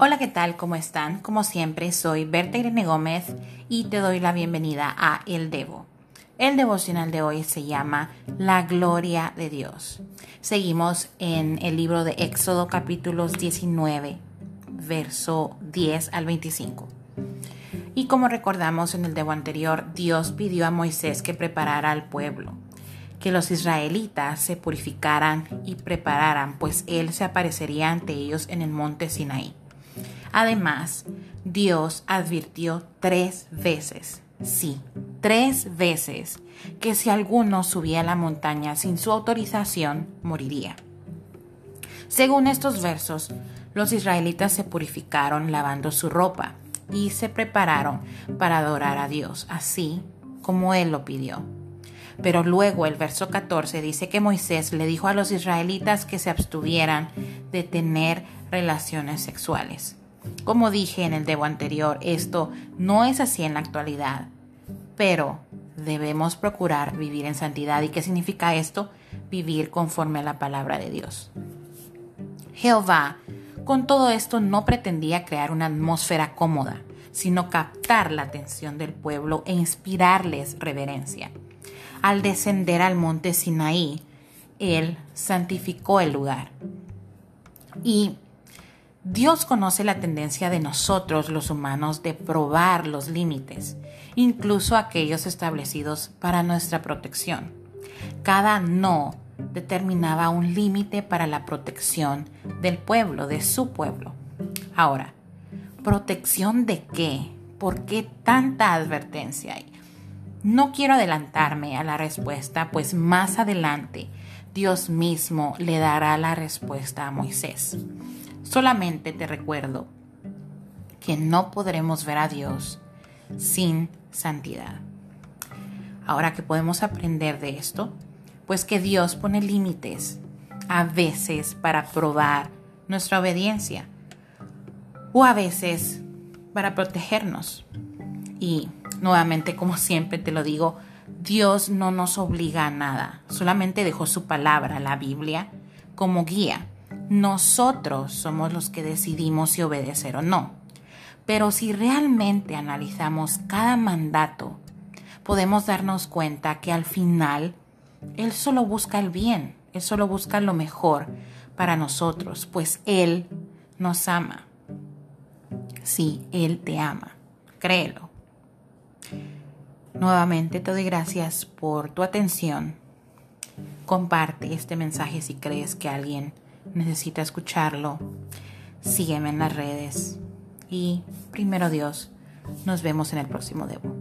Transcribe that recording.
Hola, ¿qué tal? ¿Cómo están? Como siempre, soy Berta Irene Gómez y te doy la bienvenida a El Devo. El devocional de hoy se llama La Gloria de Dios. Seguimos en el libro de Éxodo capítulos 19, verso 10 al 25. Y como recordamos en el Devo anterior, Dios pidió a Moisés que preparara al pueblo, que los israelitas se purificaran y prepararan, pues Él se aparecería ante ellos en el monte Sinaí. Además, Dios advirtió tres veces, sí, tres veces, que si alguno subía a la montaña sin su autorización, moriría. Según estos versos, los israelitas se purificaron lavando su ropa y se prepararon para adorar a Dios, así como Él lo pidió. Pero luego el verso 14 dice que Moisés le dijo a los israelitas que se abstuvieran de tener relaciones sexuales. Como dije en el debo anterior, esto no es así en la actualidad, pero debemos procurar vivir en santidad. ¿Y qué significa esto? Vivir conforme a la palabra de Dios. Jehová, con todo esto, no pretendía crear una atmósfera cómoda, sino captar la atención del pueblo e inspirarles reverencia. Al descender al monte Sinaí, él santificó el lugar. Y Dios conoce la tendencia de nosotros los humanos de probar los límites, incluso aquellos establecidos para nuestra protección. Cada no determinaba un límite para la protección del pueblo, de su pueblo. Ahora, ¿protección de qué? ¿Por qué tanta advertencia hay? No quiero adelantarme a la respuesta, pues más adelante Dios mismo le dará la respuesta a Moisés. Solamente te recuerdo que no podremos ver a Dios sin santidad. Ahora que podemos aprender de esto, pues que Dios pone límites a veces para probar nuestra obediencia o a veces para protegernos. Y nuevamente, como siempre te lo digo, Dios no nos obliga a nada, solamente dejó su palabra, la Biblia, como guía nosotros somos los que decidimos si obedecer o no. Pero si realmente analizamos cada mandato, podemos darnos cuenta que al final Él solo busca el bien, Él solo busca lo mejor para nosotros, pues Él nos ama. Sí, Él te ama, créelo. Nuevamente te doy gracias por tu atención. Comparte este mensaje si crees que alguien necesita escucharlo, sígueme en las redes y primero Dios, nos vemos en el próximo Debo.